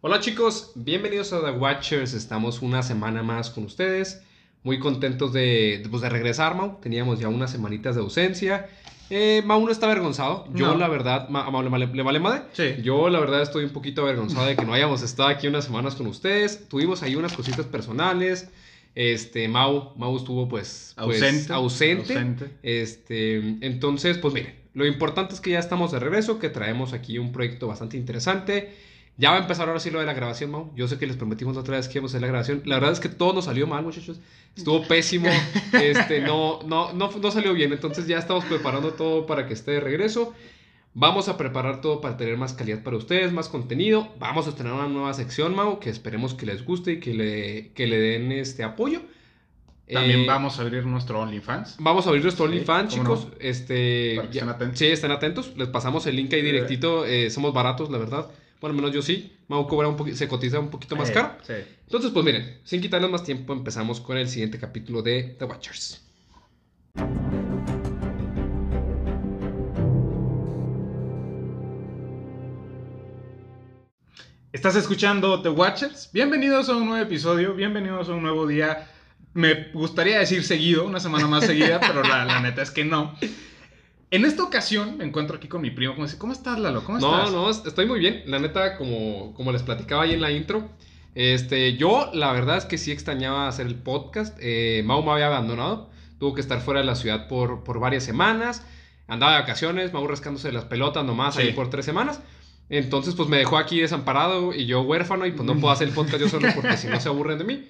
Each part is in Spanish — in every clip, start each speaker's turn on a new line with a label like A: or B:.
A: Hola chicos, bienvenidos a The Watchers. Estamos una semana más con ustedes. Muy contentos de, pues, de regresar, Mau. Teníamos ya unas semanitas de ausencia. Eh, Mau no está avergonzado. Yo,
B: No.
A: la verdad, Ma- a Mau le, vale- le vale madre.
B: Sí.
A: Yo, la verdad, estoy un poquito avergonzado de que no hayamos estado aquí unas semanas con ustedes. Tuvimos ahí unas cositas personales. Este, Mau, Mau estuvo pues, pues,
B: Ausente.
A: ausente.
B: Ausente.
A: Este, entonces, pues miren, lo importante es que ya estamos de regreso, que traemos aquí un proyecto bastante interesante. Ya va a empezar ahora sí lo de la grabación, Mau. Yo sé que les prometimos la otra vez que íbamos a hacer la grabación. La verdad es que todo nos salió mal, muchachos. Estuvo pésimo. Este, no, no, no, no salió bien. Entonces ya estamos preparando todo para que esté de regreso. Vamos a preparar todo para tener más calidad para ustedes, más contenido. Vamos a tener una nueva sección, Mau, que esperemos que les guste y que le, que le den este apoyo.
B: También
A: Eh,
B: vamos a abrir nuestro OnlyFans.
A: Vamos a abrir nuestro
B: Sí,
A: OnlyFans,
B: ¿cómo
A: chicos. Este,
B: Para que
A: ya-
B: estén atentos.
A: Sí, estén atentos. Les pasamos el link ahí directito. eh, somos baratos, la verdad. Bueno, al menos yo sí. Mau cobra un poquito, se cotiza un poquito más
B: Eh,
A: caro.
B: Sí.
A: Entonces, pues miren, sin quitarles más tiempo, empezamos con el siguiente capítulo de The Watchers.
B: ¿Estás escuchando The Watchers? Bienvenidos a un nuevo episodio, bienvenidos a un nuevo día. Me gustaría decir seguido, una semana más seguida, pero la, la neta es que no. En esta ocasión me encuentro aquí con mi primo. ¿Cómo, dice, ¿Cómo estás, Lalo? ¿Cómo
A: No,
B: estás?
A: no, estoy muy bien. La neta, como, como les platicaba ahí en la intro, este, yo la verdad es que sí extrañaba hacer el podcast. Eh, Mau me había abandonado. Tuvo que estar fuera de la ciudad por, por varias semanas. Andaba de vacaciones, Mau rascándose las pelotas nomás
B: Sí.
A: ahí por tres semanas. Entonces, pues me dejó aquí desamparado y yo huérfano y pues no puedo hacer el podcast yo solo porque si no se aburren de mí.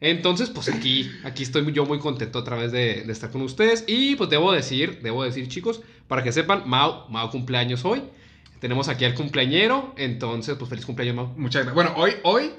A: Entonces, pues aquí, aquí estoy yo muy contento otra vez de, de estar con ustedes. Y pues debo decir, debo decir, chicos, para que sepan, Mau, Mau cumpleaños hoy. Tenemos aquí al cumpleañero. Entonces, pues feliz cumpleaños, Mau.
B: Muchas gracias. Bueno, hoy, hoy,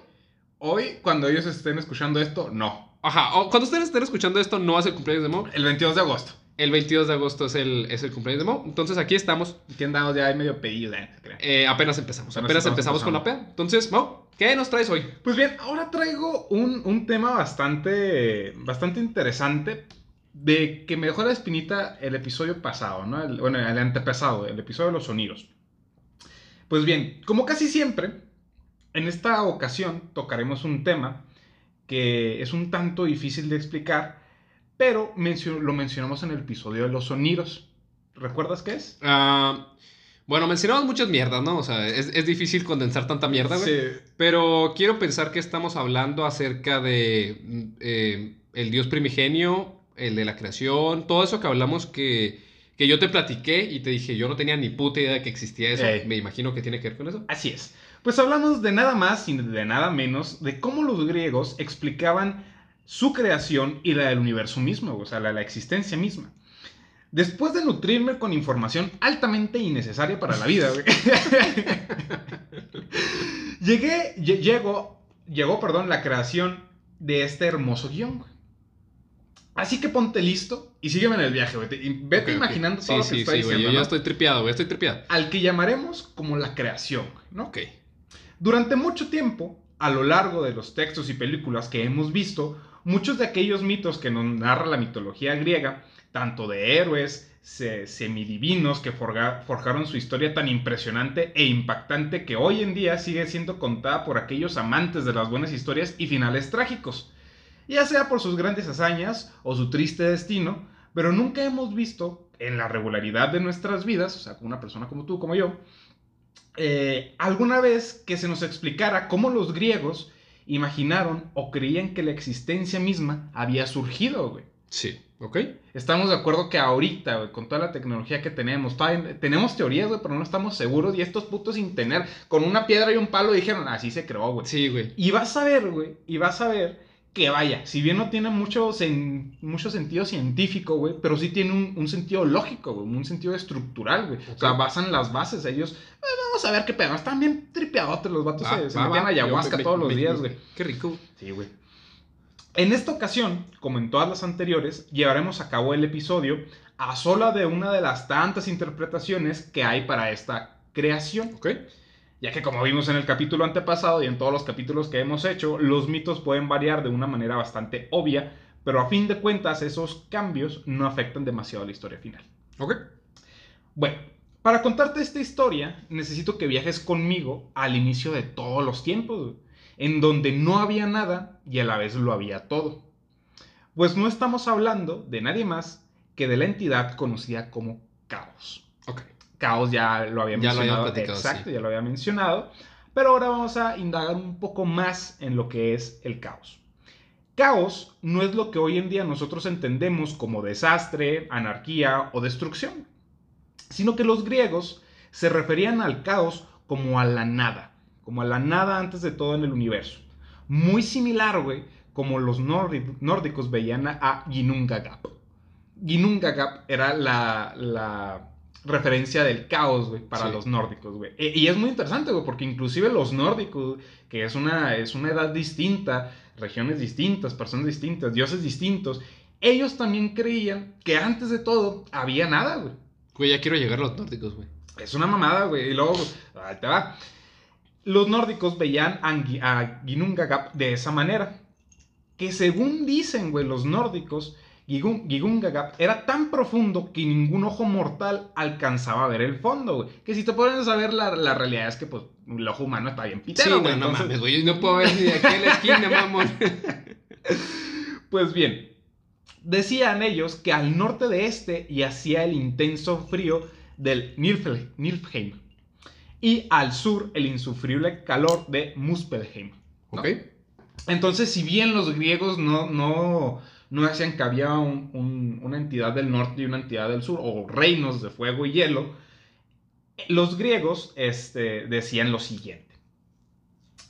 B: hoy, cuando ellos estén escuchando esto, no.
A: Ajá, o- cuando ustedes estén escuchando esto, no es el cumpleaños de Mau.
B: El 22 de agosto.
A: El 22 de agosto es el, es el cumpleaños de Mau. Entonces aquí estamos.
B: Aquí andamos ya medio pedido. Creo.
A: Eh, apenas empezamos.
B: Apenas
A: empezamos con la peda. Entonces, Mau, ¿qué nos traes hoy?
B: Pues bien, ahora traigo un, un tema bastante, bastante interesante de que me dejó la espinita el episodio pasado, ¿no? El- bueno, el antepasado, el episodio de los sonidos. Pues bien, como casi siempre, en esta ocasión tocaremos un tema que es un tanto difícil de explicar, pero mencio- lo mencionamos en el episodio de los sonidos. ¿Recuerdas qué es?
A: Ah, bueno, mencionamos muchas mierdas, ¿no? O sea, es, es difícil condensar tanta mierda, güey.
B: Sí.
A: Pero quiero pensar que estamos hablando acerca de eh, el Dios primigenio, el de la creación, todo eso que hablamos que, que yo te platiqué y te dije, yo no tenía ni puta idea de que existía eso. Me imagino que tiene que ver con eso.
B: Así es. Pues hablamos de nada más y de nada menos de cómo los griegos explicaban su creación y la del universo mismo, o sea, la, la existencia misma. Después de nutrirme con información altamente innecesaria para la vida, güey, llegué, lle- llegó, llegó, perdón, la creación de este hermoso guion, güey. Así que ponte listo y sígueme en el viaje, güey. Vete imaginando
A: Sí,
B: todo lo
A: sí,
B: que
A: sí,
B: estoy
A: güey.
B: diciendo,
A: Yo ya estoy tripeado, güey. Estoy tripeado.
B: Al que llamaremos como la creación, güey, ¿no?
A: Ok.
B: Durante mucho tiempo, a lo largo de los textos y películas que hemos visto, muchos de aquellos mitos que nos narra la mitología griega, tanto de héroes, se- semidivinos que forjaron su historia tan impresionante e impactante que hoy en día sigue siendo contada por aquellos amantes de las buenas historias y finales trágicos, ya sea por sus grandes hazañas o su triste destino, pero nunca hemos visto en la regularidad de nuestras vidas, o sea, una persona como tú, como yo, eh, alguna vez que se nos explicara cómo los griegos imaginaron o creían que la existencia misma había surgido, güey.
A: Sí. Ok.
B: Estamos de acuerdo que ahorita, güey, con toda la tecnología que tenemos, todavía tenemos teorías, güey, pero no estamos seguros. Y estos putos sin tener, con una piedra y un palo, dijeron, así se creó, güey.
A: Sí, güey.
B: Y vas a ver, güey, y vas a ver que vaya, si bien no tiene mucho, sen- mucho sentido científico, güey, pero sí tiene un, un sentido lógico, güey, un sentido estructural, güey. O sea, basan las bases, ellos, "Eh, vamos a ver qué pedo, están bien tripeadotes los vatos,
A: Va,
B: se, se
A: va,
B: metían
A: va.
B: ayahuasca
A: me-
B: todos
A: me-
B: los
A: me-
B: días, güey.
A: Qué rico.
B: Sí, güey. En esta ocasión, como en todas las anteriores, llevaremos a cabo el episodio a sola de una de las tantas interpretaciones que hay para esta creación.
A: Ok.
B: Ya que como vimos en el capítulo antepasado y en todos los capítulos que hemos hecho, los mitos pueden variar de una manera bastante obvia, pero a fin de cuentas esos cambios no afectan demasiado a la historia final.
A: Ok.
B: Bueno, Para contarte esta historia, necesito que viajes conmigo al inicio de todos los tiempos, en donde no había nada y a la vez lo había todo. Pues no estamos hablando de nadie más que de la entidad conocida como caos.
A: Ok.
B: Caos ya lo había
A: Ya
B: mencionado. exacto,
A: sí.
B: ya lo había mencionado. Pero ahora vamos a indagar un poco más en lo que es el caos. Caos no es lo que hoy en día nosotros entendemos como desastre, anarquía o destrucción, sino que los griegos se referían al caos como a la nada, como a la nada antes de todo en el universo. Muy similar, güey, como los nórdi- nórdicos veían a- a Ginnungagap. Ginnungagap era la, la referencia del caos, güey, para
A: Sí.
B: los nórdicos, güey. E- Y es muy interesante, güey, porque inclusive los nórdicos, que es una, es una edad distinta, regiones distintas, personas distintas, dioses distintos, ellos también creían que antes de todo había nada, güey.
A: Güey, ya quiero llegar a los nórdicos, güey.
B: Es una mamada, güey. Y luego, ahí te va. Los nórdicos veían a Ginnungagap de esa manera. Que según dicen, güey, los nórdicos, Gigun- Ginnungagap era tan profundo que ningún ojo mortal alcanzaba a ver el fondo, güey. Que si te pones a ver, la, la realidad es que, pues, el ojo humano está bien
A: Sí,
B: pitero,
A: no,
B: güey.
A: no
B: Entonces,
A: mames, güey. Yo no puedo ver ni de aquí a la esquina, mamón.
B: Pues bien, decían ellos que al norte de este yacía el intenso frío del Nilfheim y al sur el insufrible calor de Muspelheim. ¿no?
A: Ok.
B: Entonces, si bien los griegos no, no, no decían que había un- un- una entidad del norte y una entidad del sur, o reinos de fuego y hielo, los griegos este, decían lo siguiente.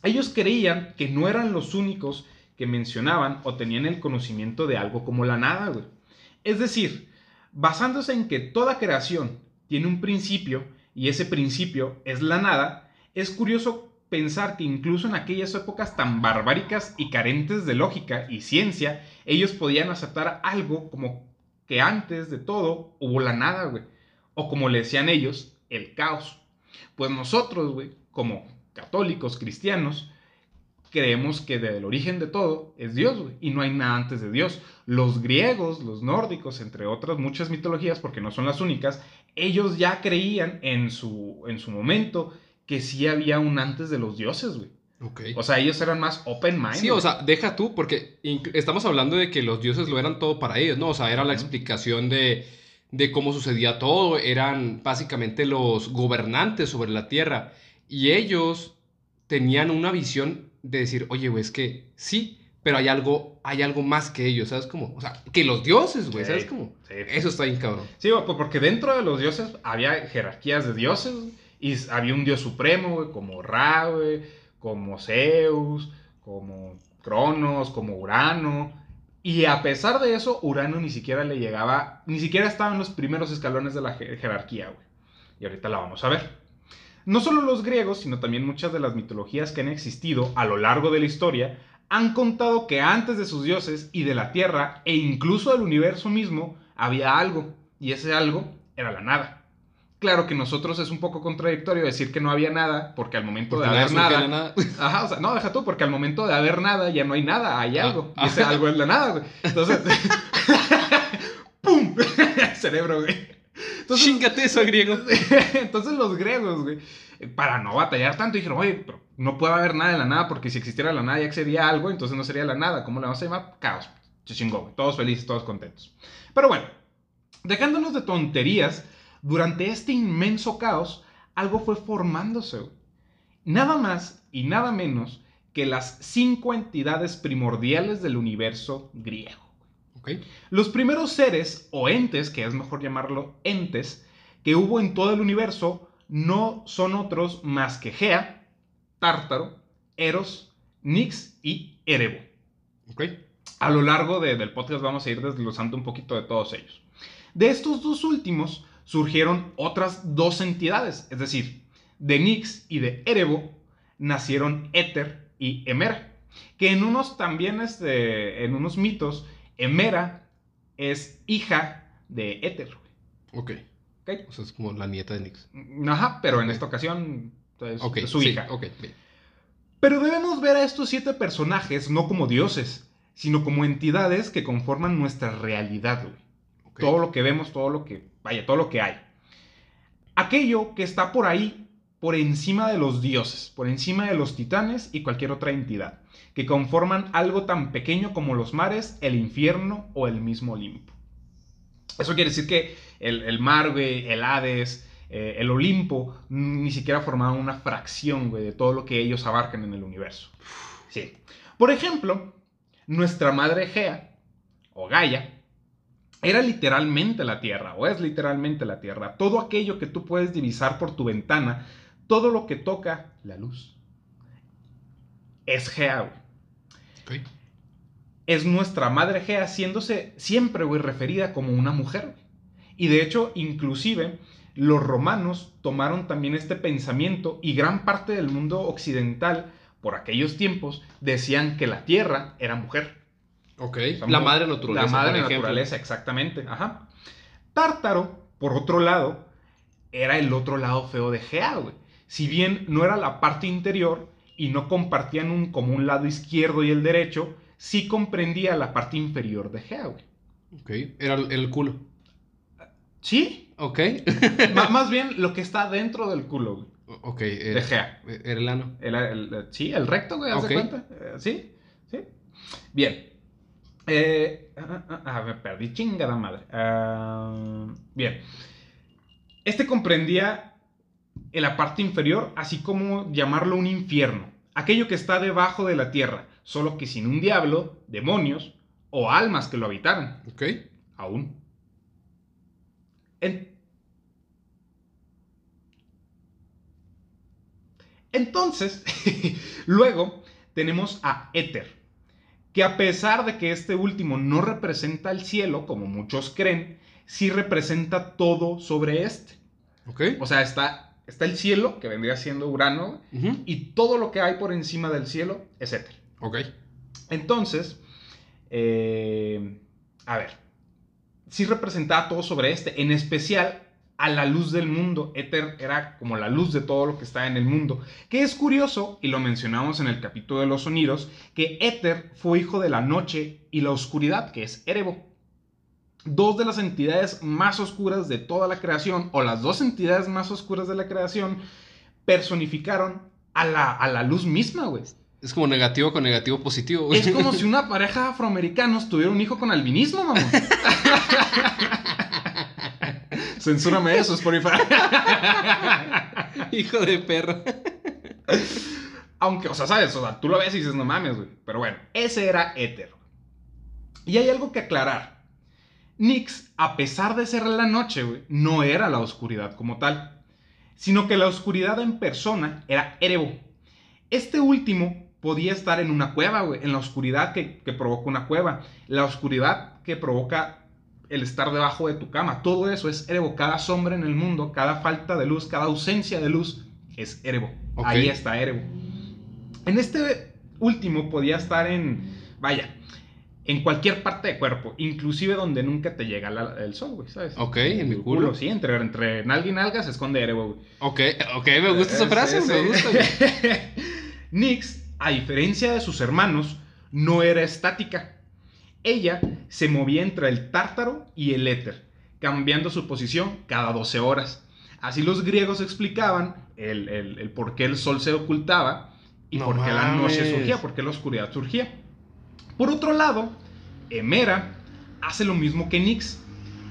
B: Ellos creían que no eran los únicos que mencionaban o tenían el conocimiento de algo como la nada. Es decir, basándose en que toda creación tiene un principio y ese principio es la nada, es curioso pensar que incluso en aquellas épocas tan barbáricas y carentes de lógica y ciencia, ellos podían aceptar algo como que antes de todo hubo la nada, güey. O como le decían ellos, el caos. Pues nosotros, güey, como católicos cristianos, creemos que desde el origen de todo es Dios, y no hay nada antes de Dios. Los griegos, los nórdicos, entre otras muchas mitologías, porque no son las únicas, ellos ya creían en su, en su momento que sí había un antes de los dioses, güey.
A: Ok.
B: O sea, ellos eran más open mind.
A: Sí, o sea, deja tú, porque estamos hablando de que los dioses lo eran todo para ellos, ¿no? O sea, era la explicación de, de cómo sucedía todo, eran básicamente los gobernantes sobre la tierra, y ellos tenían una visión de decir, oye, güey, es que sí, pero hay algo, hay algo más que ellos, ¿sabes cómo? O sea, que los dioses, güey, ¿sabes cómo?
B: sí.
A: Eso está bien cabrón.
B: Sí, güey, pues porque dentro de los dioses había jerarquías de dioses, güey, y había un dios supremo, como Ra, como Zeus, como Cronos, como Urano. Y a pesar de eso, Urano ni siquiera le llegaba, ni siquiera estaba en los primeros escalones de la je- jerarquía, güey. Y ahorita la vamos a ver. No solo los griegos, sino también muchas de las mitologías que han existido a lo largo de la historia han contado que antes de sus dioses y de la tierra e incluso del universo mismo había algo, y ese algo era la nada. Claro que nosotros es un poco contradictorio decir que no había nada, porque al momento
A: Porque
B: de haber nada,
A: la nada.
B: Ajá, o sea, no, deja tú, porque al momento de haber nada ya no hay nada, hay
A: Ah,
B: algo.
A: ah.
B: Y ese algo es la nada, güey. Entonces, ¡pum! Cerebro, güey. Entonces,
A: Chíngate eso, griego.
B: entonces los griegos, güey, para no batallar tanto, dijeron, oye, pero no puede haber nada en la nada, porque si existiera la nada ya sería algo, entonces no sería la nada. ¿Cómo le vamos a llamar? Caos. Se chingó, güey. Todos felices, todos contentos. Pero bueno, dejándonos de tonterías, durante este inmenso caos, algo fue formándose. Nada más y nada menos que las cinco entidades primordiales del universo griego. Los primeros seres o entes, que es mejor llamarlo entes, que hubo en todo el universo no son otros más que Gea, Tártaro, Eros, Nix y Erebo. A lo largo de- del podcast vamos a ir desglosando un poquito de todos ellos. De estos dos últimos surgieron otras dos entidades, es decir, de Nix y de Erebo nacieron Éter y Emera, que en unos también, este, en unos mitos, Emera es hija de Éter.
A: Ok.
B: ¿ok?
A: O sea, es como la nieta de Nix.
B: Ajá, pero en esta ocasión es
A: Ok.
B: su
A: sí,
B: hija.
A: Ok, bien.
B: Pero debemos ver a estos siete personajes no como dioses, sino como entidades que conforman nuestra realidad, güey. Todo lo que vemos, todo lo que, vaya, todo lo que hay. aquello que está por ahí, por encima de los dioses, por encima de los titanes y cualquier otra entidad, que conforman algo tan pequeño como los mares, el infierno o el mismo Olimpo. Eso quiere decir que el, mar, el Hades, eh, el Olimpo, ni siquiera formaban una fracción, de todo lo que ellos abarcan en el universo. Sí. Por ejemplo, nuestra madre Gea, o Gaia, era literalmente la Tierra, o es literalmente la Tierra. Todo aquello que tú puedes divisar por tu ventana, todo lo que toca la luz, es Gea, Es nuestra madre Gea, haciéndose siempre, güey, referida como una mujer. Y de hecho, inclusive, los romanos tomaron también este pensamiento y gran parte del mundo occidental, por aquellos tiempos, decían que la Tierra era mujer.
A: Ok. la madre naturaleza.
B: La madre naturaleza, exactamente. Ajá. Tártaro, por otro lado, era el otro lado feo de Gea, güey. Si bien no era la parte interior y no compartían un, como un lado izquierdo y el derecho, sí comprendía la parte inferior de Gea, güey.
A: Ok. Era el, culo.
B: Sí.
A: Ok.
B: más bien lo que está dentro del culo, güey.
A: Ok.
B: de Gea.
A: Era el ano.
B: sí, el recto, güey, ¿haz cuenta? Eh, sí, sí. Bien. Eh, ah, ah, ah, me perdí, chingada madre. bien. Este comprendía en la parte inferior, así como llamarlo un infierno, aquello que está debajo de la tierra, solo que sin un diablo, demonios o almas que lo habitaran.
A: Ok.
B: Aún. Entonces, luego tenemos a Éter que a pesar de que este último no representa el cielo, como muchos creen, sí representa todo sobre este.
A: Ok.
B: O sea, está, está el cielo, que vendría siendo Urano, y todo lo que hay por encima del cielo es éter.
A: Ok.
B: Entonces, eh, a ver, sí representa todo sobre este, en especial a la luz del mundo. Éter era como la luz de todo lo que está en el mundo. Que es curioso, y lo mencionamos en el capítulo de los sonidos, que Éter fue hijo de la noche y la oscuridad, que es Erebo. Dos de las entidades más oscuras de toda la creación, o las dos entidades más oscuras de la creación, personificaron a la, a la luz misma, güey.
A: Es como negativo con negativo positivo.
B: Es como si una pareja afroamericana tuviera un hijo con albinismo, mamá. Censúrame eso, Spotify.
A: Hijo de perro.
B: Aunque, o sea, sabes, o sea, tú lo ves y dices, no mames, güey. Pero bueno, ese era Éter. Y hay algo que aclarar. Nix, a pesar de ser la noche, güey, no era la oscuridad como tal. Sino que la oscuridad en persona era Erebo. Este último podía estar en una cueva, güey. En la oscuridad que, que provoca una cueva. La oscuridad que provoca el estar debajo de tu cama. Todo eso es Erebo. Cada sombra en el mundo, cada falta de luz, cada ausencia de luz es Erebo. Ahí está Erebo. En este último podía estar en, vaya, en cualquier parte de cuerpo, inclusive donde nunca te llega el sol, güey, ¿sabes?
A: Ok, en mi culo.
B: Sí, entre, entre nalga y nalga se esconde Erebo, güey.
A: Ok, ok, me gusta esa frase, me gusta.
B: Nix, a diferencia de sus hermanos, no era estática ella se movía entre el tártaro y el éter, cambiando su posición cada 12 horas. Así los griegos explicaban el, por qué el sol se ocultaba y por qué la noche surgía, por qué la oscuridad surgía. Por otro lado, Hemera hace lo mismo que Nix,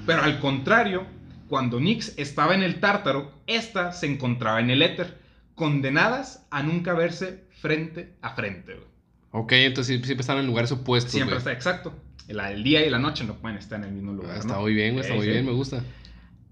B: pero al contrario, cuando Nix estaba en el tártaro, ésta se encontraba en el éter, condenadas a nunca verse frente a frente.
A: Ok, entonces siempre están en lugares opuestos.
B: Siempre está, exacto. El, día y la noche no pueden estar en el mismo lugar.
A: Está muy bien, está muy bien, me gusta.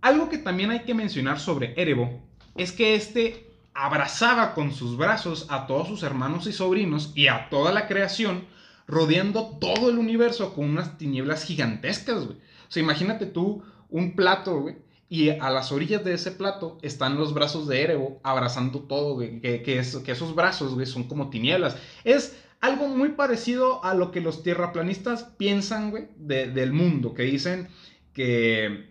B: Algo que también hay que mencionar sobre Erebo es que este abrazaba con sus brazos a todos sus hermanos y sobrinos y a toda la creación, rodeando todo el universo con unas tinieblas gigantescas, güey. O sea, imagínate tú un plato, güey, y a las orillas de ese plato están los brazos de Erebo abrazando todo, güey. Que, que, que esos brazos, güey, son como tinieblas. Es algo muy parecido a lo que los tierraplanistas piensan, güey, del mundo, que dicen que,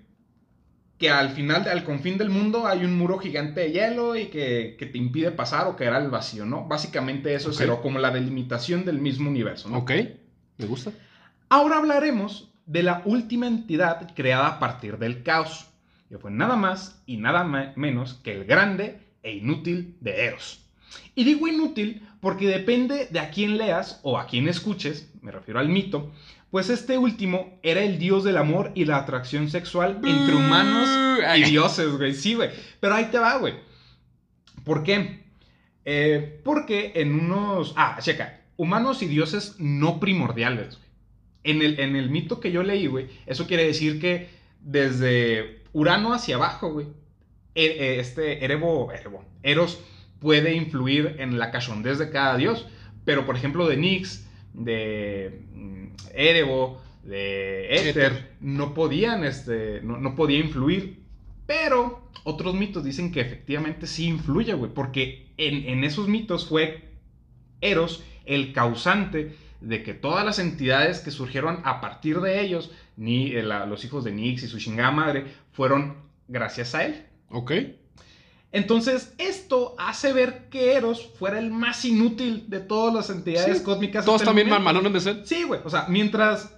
B: que al final, al confín del mundo hay un muro gigante de hielo y que, te impide pasar o que era el vacío, ¿no? Básicamente eso es como la delimitación del mismo universo, ¿no?
A: Ok, me gusta.
B: Ahora hablaremos de la última entidad creada a partir del caos, que fue nada más y nada menos que el grande e inútil de Eros. Y digo inútil porque depende de a quién leas o a quién escuches, me refiero al mito, pues este último era el dios del amor y la atracción sexual entre humanos y dioses, güey. Sí, güey. Pero ahí te va, güey. ¿Por qué? Eh, porque en unos... Ah, checa. Humanos y dioses no primordiales, güey. En el, en el mito que yo leí, güey, eso quiere decir que desde Urano hacia abajo, güey, e, e, este Erebo, Erebo, Eros puede influir en la cachondez de cada dios. Pero, por ejemplo, de Nix, de mm, Erebo, de Éter, no podían, este, no, podía influir. Pero otros mitos dicen que efectivamente sí influye, güey. Porque en, esos mitos fue Eros el causante de que todas las entidades que surgieron a partir de ellos, ni eh, los hijos de Nix y su chingada madre, fueron gracias a él.
A: Ok.
B: Entonces, esto hace ver que Eros fuera el más inútil de todas las entidades cósmicas.
A: Todos también malones de ser.
B: Sí, güey. O sea, mientras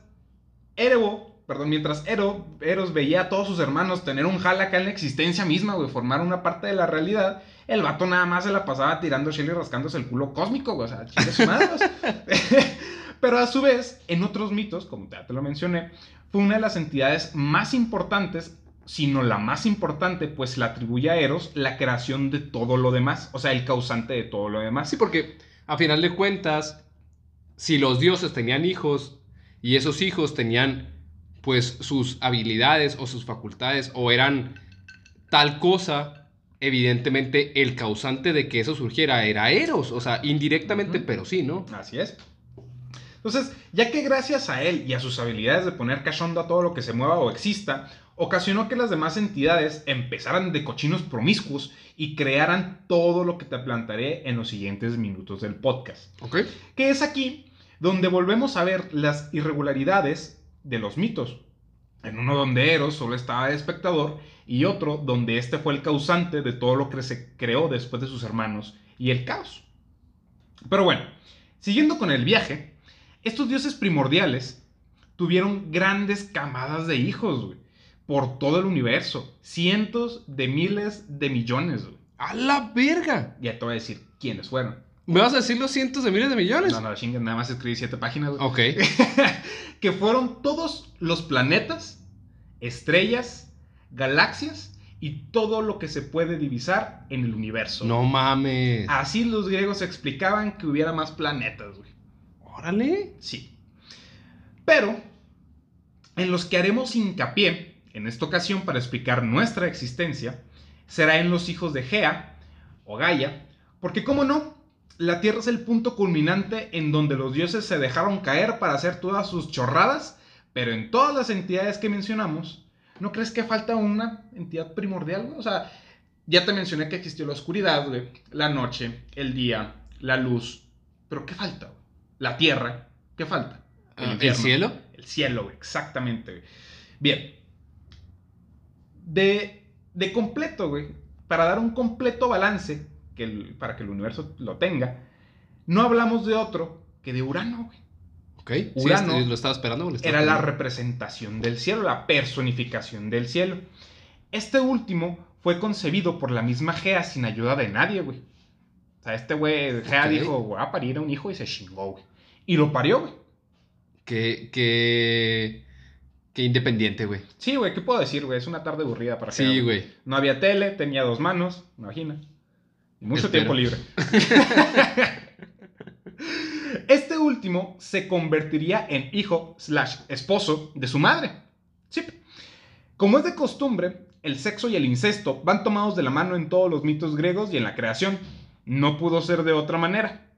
B: Erebo, perdón, mientras Ero, Eros veía a todos sus hermanos tener un jala acá en la existencia misma, güey, formar una parte de la realidad, el vato nada más se la pasaba tirando Shelly y rascándose el culo cósmico, güey. O sea, chile su Pero a su vez, en otros mitos, como ya te lo mencioné, fue una de las entidades más importantes sino la más importante, pues la atribuye a Eros la creación de todo lo demás, o sea, el causante de todo lo demás.
A: Sí, porque a final de cuentas, si los dioses tenían hijos y esos hijos tenían pues sus habilidades o sus facultades o eran tal cosa, evidentemente el causante de que eso surgiera era Eros, o sea, indirectamente, pero sí, ¿no?
B: Así es. Entonces, ya que gracias a él y a sus habilidades de poner cachondo a todo lo que se mueva o exista, ocasionó que las demás entidades empezaran de cochinos promiscuos y crearan todo lo que te plantaré en los siguientes minutos del podcast.
A: Ok.
B: Que es aquí donde volvemos a ver las irregularidades de los mitos. En uno donde Eros solo estaba de espectador y otro donde este fue el causante de todo lo que se creó después de sus hermanos y el caos. Pero bueno, siguiendo con el viaje, estos dioses primordiales tuvieron grandes camadas de hijos, güey por todo el universo. Cientos de miles de millones.
A: ¡A la verga!
B: Ya te voy a decir quiénes fueron.
A: ¿Me vas a decir los cientos de miles de millones?
B: No, no, chingue, nada más escribí siete páginas.
A: Ok.
B: que fueron todos los planetas, estrellas, galaxias y todo lo que se puede divisar en el universo.
A: No mames.
B: Así los griegos explicaban que hubiera más planetas, güey.
A: Órale.
B: Sí. Pero, en los que haremos hincapié en esta ocasión, para explicar nuestra existencia, será en los hijos de Gea o Gaia, porque como no, la Tierra es el punto culminante en donde los dioses se dejaron caer para hacer todas sus chorradas, pero en todas las entidades que mencionamos, ¿no crees que falta una entidad primordial? O sea, ya te mencioné que existió la oscuridad, la noche, el día, la luz, pero ¿qué falta? La Tierra, ¿qué falta?
A: El, ¿El cielo?
B: El cielo, exactamente. Bien, de, de completo, güey, para dar un completo balance, que para que el universo lo tenga, no hablamos de otro que de Urano, güey.
A: Ok, Urano lo estaba esperando.
B: era la representación del cielo, la personificación del cielo. Este último fue concebido por la misma Gea sin ayuda de nadie, güey. O sea, este güey, Gea dijo, voy a parir a un hijo y se chingó, güey. Y lo parió, güey.
A: Que, que Qué independiente, güey.
B: Sí, güey, ¿qué puedo decir, güey? Es una tarde aburrida para
A: Sí, güey.
B: No había tele, tenía dos manos, imagina. Y mucho tiempo libre. este último se convertiría en hijo slash esposo de su madre. Sí. Como es de costumbre, el sexo y el incesto van tomados de la mano en todos los mitos griegos y en la creación. No pudo ser de otra manera.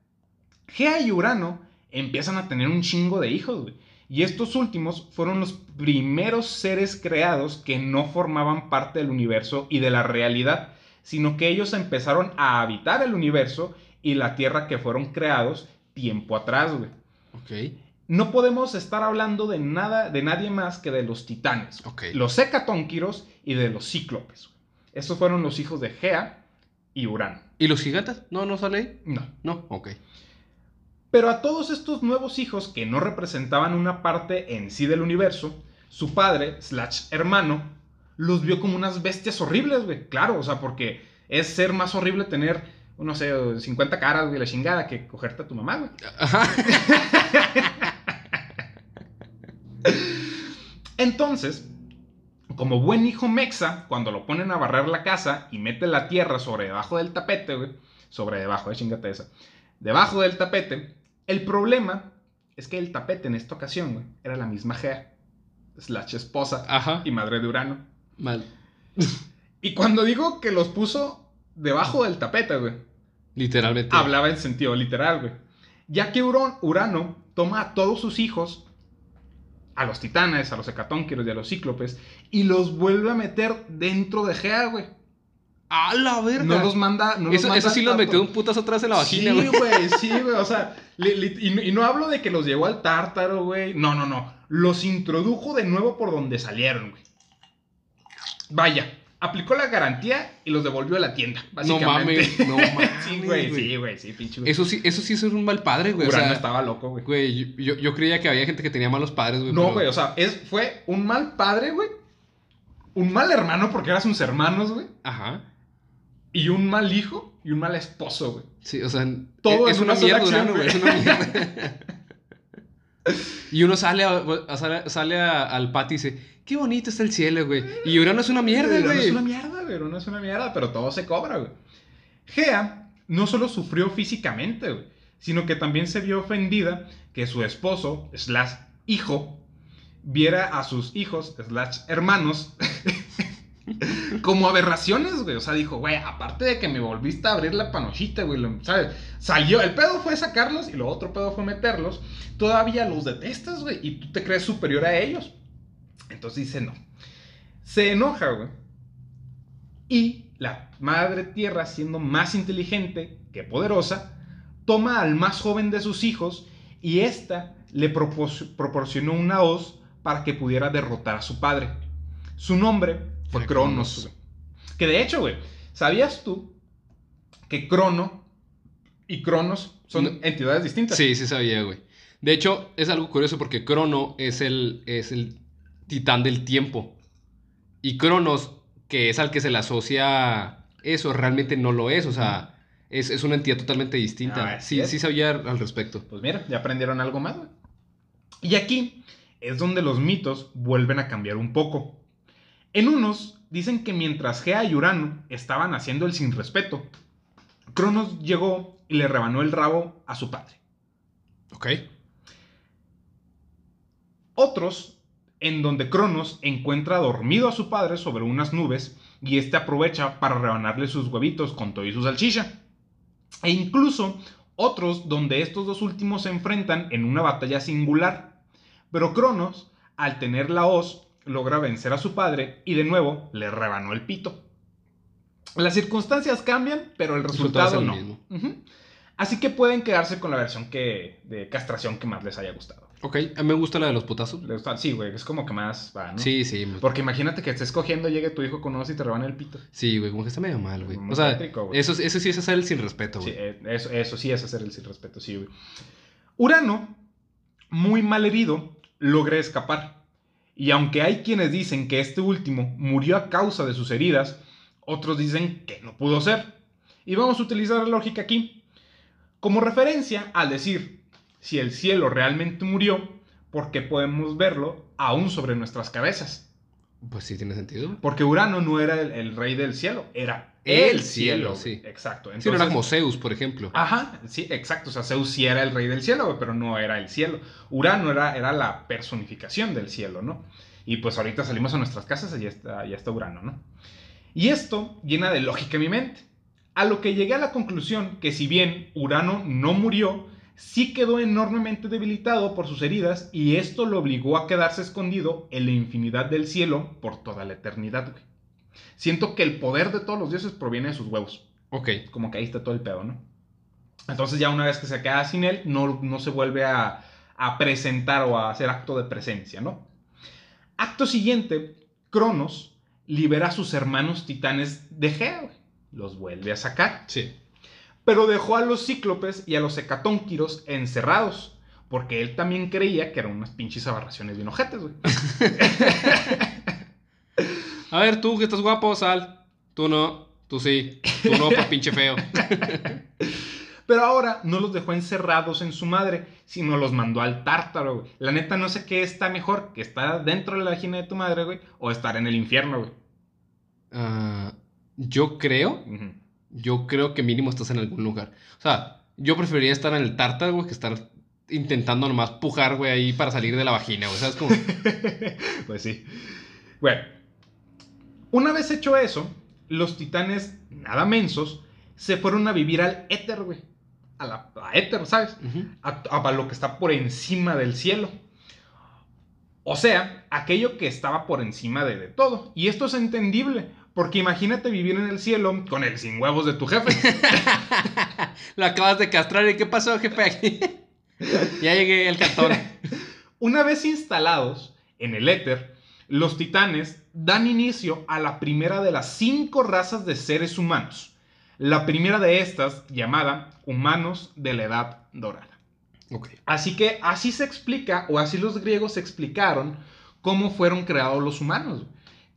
B: Gea y Urano empiezan a tener un chingo de hijos, güey y estos últimos fueron los primeros seres creados que no formaban parte del universo y de la realidad, sino que ellos empezaron a habitar el universo y la Tierra que fueron creados tiempo atrás, güey.
A: Ok.
B: No podemos estar hablando de nada, de nadie más que de los titanes, los hecatónquiros y de los cíclopes. Estos fueron los hijos de Gea y Urano.
A: ¿Y los gigantes? ¿No, no sale ahí?
B: No.
A: No, ok.
B: Pero a todos estos nuevos hijos que no representaban una parte en sí del universo, su padre, slash hermano, los vio como unas bestias horribles, güey. Claro, o sea, porque es ser más horrible tener, no sé, 50 caras, güey, la chingada, que cogerte a tu mamá, güey.
A: Ajá.
B: Entonces, como buen hijo mexa, cuando lo ponen a barrer la casa y mete la tierra sobre debajo del tapete, güey, sobre debajo, eh, chingate esa, debajo del tapete, el problema es que el tapete en esta ocasión, güey, era la misma Gea, slash esposa
A: Ajá.
B: y madre de Urano.
A: Mal.
B: Y cuando digo que los puso debajo del tapete, güey,
A: Literalmente.
B: hablaba en sentido literal, güey. Ya que Urón- Urano toma a todos sus hijos, a los titanes, a los hecatónquiros y a los cíclopes, y los vuelve a meter dentro de Gea, güey.
A: ¡A la verga!
B: No los manda. No los
A: eso,
B: manda
A: eso sí los metió de un putazo atrás de la vagina,
B: Sí,
A: güey.
B: güey, sí, güey. O sea, li- li- y, no- y no hablo de que los llevó al tártaro, güey. No, no, no. Los introdujo de nuevo por donde salieron, güey. Vaya, aplicó la garantía y los devolvió a la tienda,
A: No mames, no mames.
B: sí, güey, sí, güey, sí, pinche.
A: Eso sí, eso sí es un mal padre, güey. O sea,
B: estaba loco, güey.
A: güey, yo, yo creía que había gente que tenía malos padres, güey.
B: No,
A: pero-
B: güey, o sea, es, fue un mal padre, güey. Un mal hermano porque eran sus hermanos, güey.
A: Ajá.
B: Y un mal hijo y un mal esposo, güey.
A: Sí, o sea,
B: Todo
A: es, una mierda,
B: acción,
A: Urano, güey. Es una mierda. y uno sale, a- sale, sale a- al patio y dice, qué bonito está el cielo, güey. Y Urano es una mierda, güey.
B: es una mierda, güey. No es una mierda, pero todo se cobra, güey. Gea no solo sufrió físicamente, güey, sino que también se vio ofendida que su esposo, slash hijo, viera a sus hijos, slash hermanos, como aberraciones, güey. O sea, dijo, güey, aparte de que me volviste a abrir la panochita, güey, ¿sabes? Salió, el pedo fue sacarlos y lo otro pedo fue meterlos. Todavía los detestas, güey, y tú te crees superior a ellos. Entonces dice, no. Se enoja, güey. Y la madre tierra, siendo más inteligente que poderosa, toma al más joven de sus hijos y ésta le propor- proporcionó una hoz para que pudiera derrotar a su padre. Su nombre fue Cronos. Que de hecho, güey, ¿sabías tú que Crono y Cronos son
A: No.
B: entidades distintas?
A: Sí, sí sabía, güey. De hecho, es algo curioso porque Crono es el, es el titán del tiempo. Y Cronos, que es al que se le asocia eso, realmente no lo es. O sea, es, es una entidad totalmente distinta.
B: Ah,
A: sí, sí sabía al respecto.
B: Pues mira, ya aprendieron algo más, güey. Y aquí es donde los mitos vuelven a cambiar un poco. En unos dicen que mientras Gea y Urano estaban haciendo el sin respeto, Cronos llegó y le rebanó el rabo a su padre.
A: Ok.
B: Otros, en donde Cronos encuentra dormido a su padre sobre unas nubes y este aprovecha para rebanarle sus huevitos con todo y su salchicha. E incluso otros donde estos dos últimos se enfrentan en una batalla singular. Pero Cronos, al tener la hoz, logra vencer a su padre y de nuevo le rebanó el pito. Las circunstancias cambian, pero el
A: resultado
B: no. Así que pueden quedarse con la versión que, de castración que más les haya gustado.
A: Ok, a mí me gusta la de los putazos.
B: Sí, güey, es como que más va, ¿no?
A: Sí, sí. me-
B: Porque imagínate que estés cogiendo, llegue tu hijo con unos y te reban el pito.
A: Sí, güey, como que está medio mal, güey. O sea,
B: tétrico,
A: eso, eso sí es hacer el sin respeto,
B: Sí,
A: güey.
B: eh, eso, eso sí es hacer el sin respeto, sí, güey. Urano, muy mal herido, logra escapar. Y aunque hay quienes dicen que este último murió a causa de sus heridas, otros dicen que no pudo ser. Y vamos a utilizar la lógica aquí. Como referencia al decir, si el cielo realmente murió, ¿por qué podemos verlo aún sobre nuestras cabezas?
A: Pues sí, tiene sentido.
B: Porque Urano no era el, el rey del cielo, era
A: El
B: el cielo.
A: cielo, sí.
B: Exacto.
A: Sí, no era
B: Entonces-
A: como Zeus, por ejemplo.
B: Ajá, sí, exacto. O sea, Zeus sí era el rey del cielo, pero no era el cielo. Urano era, era la personificación del cielo, ¿no? Y pues ahorita salimos a nuestras casas y ya está, ya está Urano, ¿no? Y esto llena de lógica mi mente. A lo que llegué a la conclusión que si bien Urano no murió, sí quedó enormemente debilitado por sus heridas y esto lo obligó a quedarse escondido en la infinidad del cielo por toda la eternidad, güey. Siento que el poder de todos los dioses proviene de sus huevos
A: Ok.
B: como que ahí está todo el pedo, ¿no? Entonces ya una vez que se queda sin él, no, no se vuelve a, a presentar o a hacer acto de presencia, ¿no? Acto siguiente, Cronos libera a sus hermanos titanes de Gea, güey. Los vuelve a sacar.
A: Sí.
B: Pero dejó a los cíclopes y a los hecatónquiros encerrados. Porque él también creía que eran unas pinches aberraciones bien ojetes, güey.
A: A ver, tú que estás guapo, sal. Tú no, tú sí. Tú no, por pinche feo.
B: Pero ahora no los dejó encerrados en su madre, sino los mandó al tártaro, güey. La neta no sé qué está mejor, que estar dentro de la vagina de tu madre, güey, o estar en el infierno, güey.
A: Ah, yo creo. Yo creo que mínimo estás en algún lugar. O sea, yo preferiría estar en el tártaro, güey, que estar intentando nomás pujar, güey, ahí para salir de la vagina, güey. ¿Sabes cómo?
B: pues sí. Bueno, una vez hecho eso, los titanes, nada mensos, se fueron a vivir al éter, güey. A la a éter, ¿sabes? A lo que está por encima del cielo. O sea, aquello que estaba por encima de, de todo. Y esto es entendible, porque imagínate vivir en el cielo con el sin huevos de tu jefe.
A: Lo acabas de castrar y ¿qué pasó, jefe? Aquí. ya llegué el cartón.
B: Una vez instalados en el éter, los titanes dan inicio a la primera de las cinco razas de seres humanos. La primera de estas, llamada humanos de la edad dorada. Así que así se explica, o así los griegos explicaron cómo fueron creados los humanos.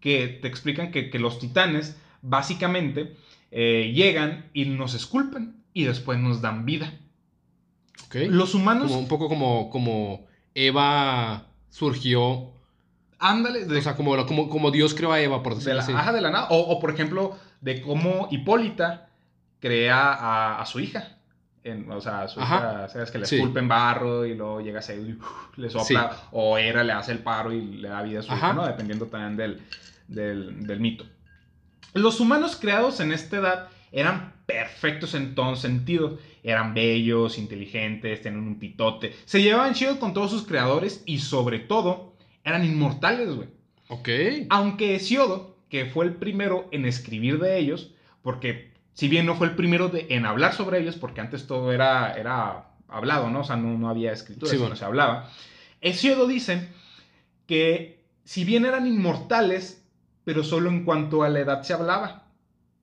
B: Que te explican que, que los titanes básicamente eh, llegan y nos esculpen y después nos dan vida.
A: Ok.
B: Los humanos,
A: Como, un poco como, como Eva surgió.
B: ándale, de,
A: O sea, como, como, como Dios creó a Eva, por
B: de
A: decirlo
B: la,
A: así.
B: ajá, de la nada. O, o, por ejemplo, de cómo Hipólita crea a, a su hija. En- o sea, a su
A: Ajá.
B: hija, ¿sabes? Que le
A: Sí.
B: esculpen barro y luego llega ese y uf, le sopla. O Hera le hace el paro y le da vida a su
A: Ajá.
B: hija, ¿no? Dependiendo también del, del, del mito. Los humanos creados en esta edad eran perfectos en todo sentido. Eran bellos, inteligentes, tenían un pitote. Se llevaban chido con todos sus creadores y sobre todo eran inmortales, güey.
A: Ok.
B: Aunque Hesiodo, que fue el primero en escribir de ellos, porque si bien no fue el primero de- en hablar sobre ellos, porque antes todo era, era hablado, ¿no? O sea, no, no había escritura,
A: Sí,
B: sino
A: bueno.
B: se hablaba. Hesiodo dice que si bien eran inmortales, pero solo en cuanto a la edad se hablaba.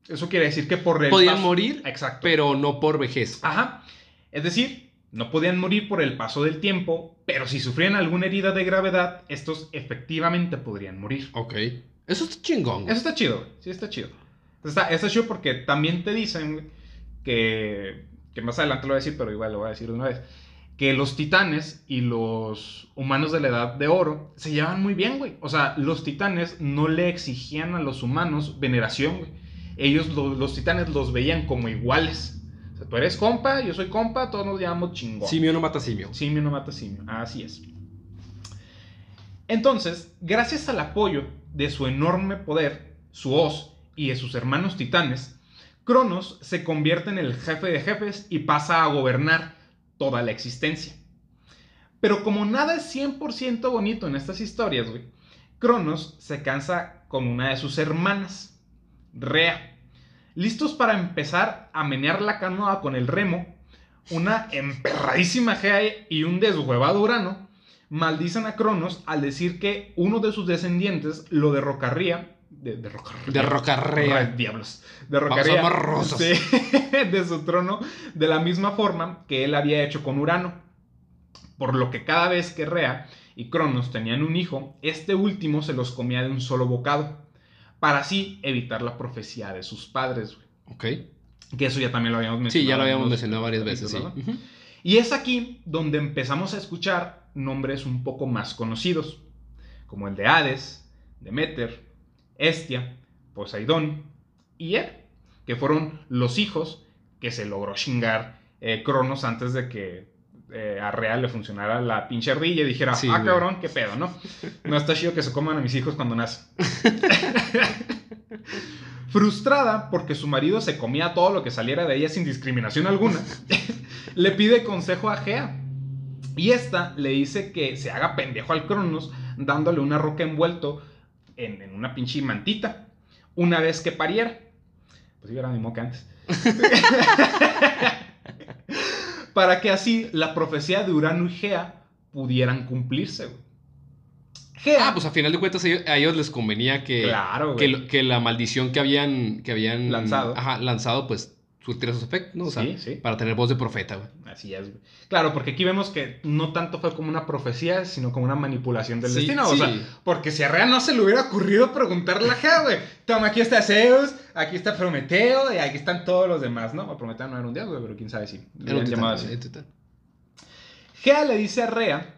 B: Eso quiere decir que por el
A: Podían
B: paso-
A: morir,
B: Exacto.
A: pero no por vejez.
B: Ajá. Es decir, no podían morir por el paso del tiempo, pero si sufrían alguna herida de gravedad, estos efectivamente podrían morir.
A: Ok. Eso está chingón. güey.
B: Eso está chido. Sí, está chido. Está, está chido porque también te dicen que, que más adelante lo voy a decir, pero igual lo voy a decir de una vez, que los titanes y los humanos de la edad de oro se llevan muy bien, güey. O sea, los titanes no le exigían a los humanos veneración, güey. Ellos, lo- los titanes, los veían como iguales. O sea, tú eres compa, yo soy compa, todos nos llamamos chingón.
A: Simio no mata simio.
B: Simio no mata simio, así es. Entonces, gracias al apoyo de su enorme poder, su hoz y de sus hermanos titanes, Cronos se convierte en el jefe de jefes y pasa a gobernar toda la existencia. Pero como nada es 100% bonito en estas historias, güey, Cronos se cansa con una de sus hermanas, Rea. Listos para empezar a menear la canoa con el remo, una emperradísima Gea y un deshuevado Urano maldicen a Cronos al decir que uno de sus descendientes lo derrocaría. De, derrocaría.
A: Derrocarrea.
B: Ay, diablos. Derrocaría.
A: Vamos a ser rusos.
B: sí, de su trono de la misma forma que él había hecho con Urano. Por lo que cada vez que Rea y Cronos tenían un hijo, este último se los comía de un solo bocado. Para así evitar la profecía de sus padres, güey.
A: Ok.
B: Que eso ya también lo habíamos mencionado.
A: Sí, ya lo habíamos mencionado varias veces, sí.
B: Y es aquí donde empezamos a escuchar nombres un poco más conocidos, como el de Hades, Demeter, Estia, Poseidón y Ea, que fueron los hijos que se logró chingar eh, Cronos antes de que eh, a Real le funcionara la pinche ardilla y dijera,
A: Sí,
B: ah,
A: güey.
B: cabrón, qué pedo, ¿no? No está chido que se coman a mis hijos cuando nacen. Frustrada porque su marido se comía todo lo que saliera de ella sin discriminación alguna, le pide consejo a Gea. Y esta le dice que se haga pendejo al Cronos dándole una roca envuelto en, en una pinche mantita una vez que pariera. Pues sí, era mismo que antes. Para que así la profecía de Urano y Gea pudieran cumplirse. güey. Gea.
A: Ah, pues a final de cuentas a ellos, a ellos les convenía que,
B: claro,
A: que la maldición que habían, que habían
B: Lanzado.
A: Ajá, lanzado, pues surtir sus efectos, ¿no? O sea,
B: Sí, sí.
A: para tener voz de profeta, güey.
B: Así es, güey. Claro, porque aquí vemos que no tanto fue como una profecía, sino como una manipulación del
A: Sí,
B: destino. O
A: sí.
B: sea, porque si a Rea no se le hubiera ocurrido preguntarle a Gea, güey. Toma, aquí está Zeus, aquí está Prometeo y aquí están todos los demás, ¿no? O Prometeo no era un dios, güey, pero quién sabe si.
A: Era un
B: llamado así. Gea le dice a Rea,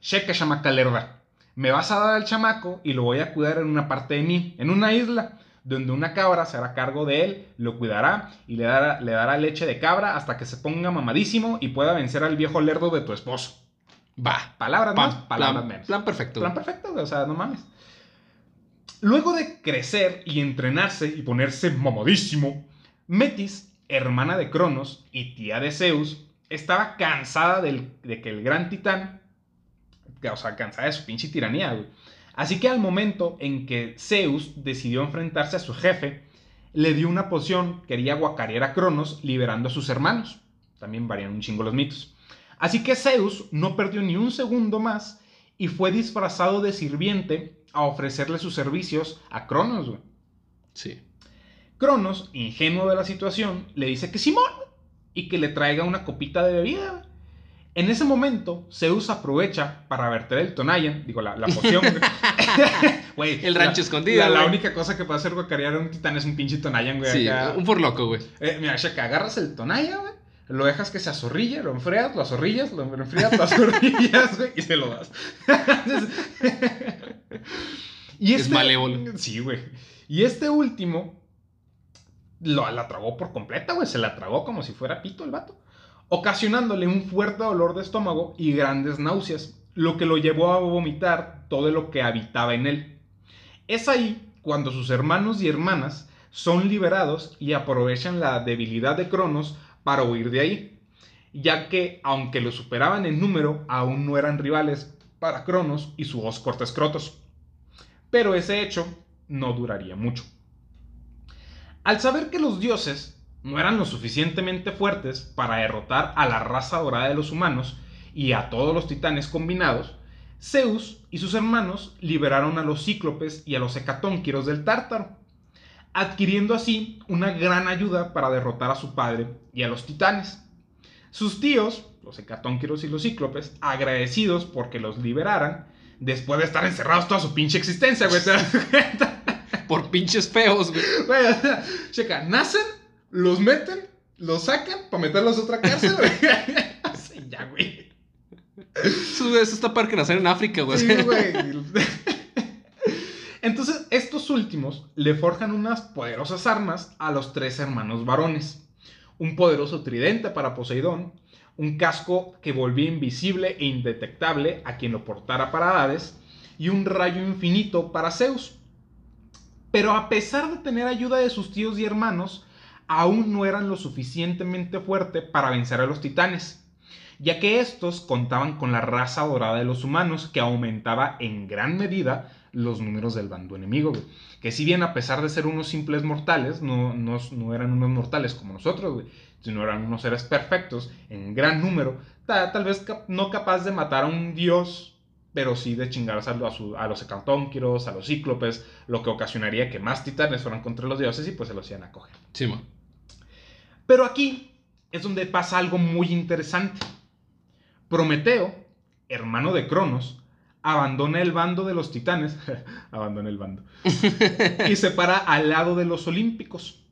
B: checa chamaca lerda, me vas a dar al chamaco y lo voy a cuidar en una parte de mí, en una isla, donde una cabra se hará cargo de él, lo cuidará y le dará, le dará leche de cabra hasta que se ponga mamadísimo y pueda vencer al viejo lerdo de tu esposo.
A: Va.
B: Palabras más, palabras
A: plan-
B: menos.
A: plan perfecto.
B: Plan perfecto, güey, o sea, no mames. Luego de crecer y entrenarse y ponerse mamadísimo, Metis, hermana de Cronos y tía de Zeus, estaba cansada del- de que el gran titán, o sea, cansada de su pinche tiranía, güey. Así que al momento en que Zeus decidió enfrentarse a su jefe, le dio una poción que quería guacarear a Cronos, liberando a sus hermanos. También varían un chingo los mitos. Así que Zeus no perdió ni un segundo más y fue disfrazado de sirviente a ofrecerle sus servicios a Cronos, güey.
A: Sí.
B: Cronos, ingenuo de la situación, le dice que Simón y que le traiga una copita de bebida. En ese momento, Zeus aprovecha para verter el Tonayan, digo, la, la poción. güey.
A: El rancho
B: la-
A: escondido,
B: La, única cosa que puede hacer guacarear a un titán es un pinche Tonayan, güey.
A: Sí,
B: acá.
A: un forloco, güey.
B: Eh, mira, checa, agarras el Tonayan, güey. Lo dejas que se azorrille, lo enfrias, lo azorrillas, lo enfrías, lo azorrillas, güey, y se lo das. y
A: Es malévolo.
B: Sí, güey. Y este último lo, la tragó por completa, güey. Se la tragó como si fuera pito el vato. Ocasionándole un fuerte dolor de estómago y grandes náuseas, lo que lo llevó a vomitar todo lo que habitaba en él. Es ahí cuando sus hermanos y hermanas son liberados y aprovechan la debilidad de Cronos para huir de ahí, ya que aunque lo superaban en número, aún no eran rivales para Cronos y su os cortescrotos. Pero ese hecho no duraría mucho. Al saber que los dioses no eran lo suficientemente fuertes para derrotar a la raza dorada de los humanos y a todos los titanes combinados, Zeus y sus hermanos liberaron a los cíclopes y a los hecatónquiros del Tártaro, adquiriendo así una gran ayuda para derrotar a su padre y a los titanes. Sus tíos, los hecatónquiros y los cíclopes, agradecidos porque los liberaran, después de estar encerrados toda su pinche existencia, güey, ¿te das cuenta?
A: Por pinches feos, güey.
B: Checa, nacen, los meten, los sacan para meterlos a otra cárcel, güey. Sí, ya, güey.
A: Eso, eso está para que nacer en África, güey.
B: Sí, güey. Entonces, estos últimos le forjan unas poderosas armas a los tres hermanos varones. Un poderoso tridente para Poseidón, un casco que volvía invisible e indetectable a quien lo portara para Hades, y un rayo infinito para Zeus. Pero a pesar de tener ayuda de sus tíos y hermanos, aún no eran lo suficientemente fuerte para vencer a los titanes ya que estos contaban con la raza dorada de los humanos que aumentaba en gran medida los números del bando enemigo. Que si bien a pesar de ser unos simples mortales, no, no, no eran unos mortales como nosotros, sino eran unos seres perfectos en gran número, ta- tal vez no capaz de matar a un dios, pero sí de chingarse a, a, los hecatónquiros, a los cíclopes, lo que ocasionaría que más titanes fueran contra los dioses y pues se los iban a coger.
A: Sí.
B: Pero aquí es donde pasa algo muy interesante. Prometeo, hermano de Cronos, abandona el bando de los titanes, abandona el bando, y se para al lado de los olímpicos.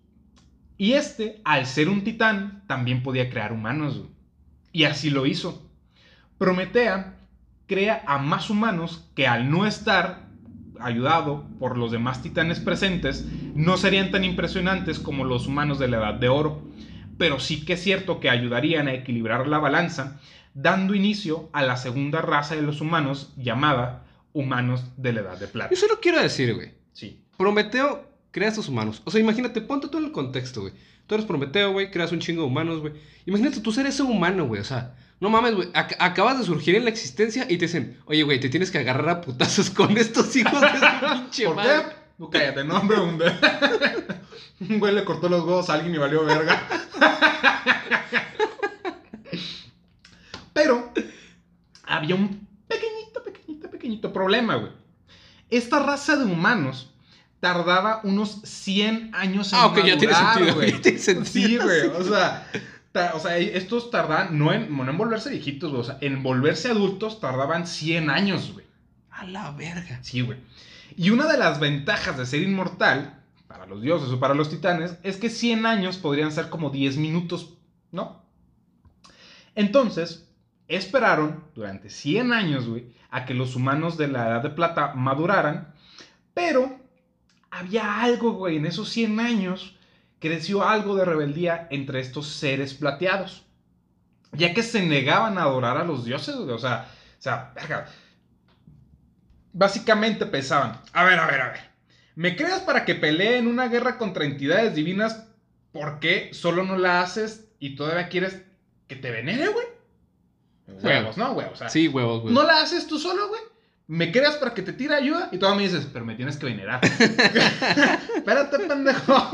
B: Y este, al ser un titán, también podía crear humanos. Y así lo hizo. Prometea crea a más humanos que al no estar ayudado por los demás titanes presentes, no serían tan impresionantes como los humanos de la Edad de Oro, pero sí que es cierto que ayudarían a equilibrar la balanza, dando inicio a la segunda raza de los humanos llamada humanos de la Edad de Plata.
A: Yo solo quiero decir, güey.
B: Sí.
A: Prometeo crea estos humanos. O sea, imagínate, ponte tú en el contexto, güey. Tú eres Prometeo, güey, creas un chingo de humanos, güey. Imagínate, tú ser ese humano, güey. O sea, no mames, güey. ac- acabas de surgir en la existencia y te dicen, oye, güey, te tienes que agarrar a putazos con estos hijos de su pinche
B: ¿Por
A: madre.
B: qué? No, cállate, no, hombre. Un, un güey le cortó los huevos a alguien y valió verga. Pero había un pequeñito, pequeñito, pequeñito problema, güey. Esta raza de humanos tardaba unos 100 años en
A: Ah, ok, ya tiene
B: madurar,
A: sentido,
B: güey.
A: ya tiene sentido,
B: Sí, güey,
A: sí.
B: o sea, ta- o sea, estos tardaban, no en, no en volverse viejitos, güey, o sea, en volverse adultos tardaban 100 años, güey.
A: A la verga.
B: Sí, güey. Y una de las ventajas de ser inmortal, para los dioses o para los titanes, es que 100 años podrían ser como 10 minutos, ¿no? Entonces, esperaron durante 100 años, güey, a que los humanos de la Edad de Plata maduraran, pero había algo, güey, en esos 100 años creció algo de rebeldía entre estos seres plateados, ya que se negaban a adorar a los dioses, o sea, o sea, verga, básicamente pensaban, a ver, a ver, a ver, ¿me creas para que pelee en una guerra contra entidades divinas? ¿Por qué solo no la haces y todavía quieres que te venere, güey? Huevos, ¿no? O sea,
A: Sí, huevos, güey.
B: ¿no la haces tú solo, güey? ¿Me creas para que te tire ayuda? Y todavía me dices, pero me tienes que venerar. Espérate, pendejo.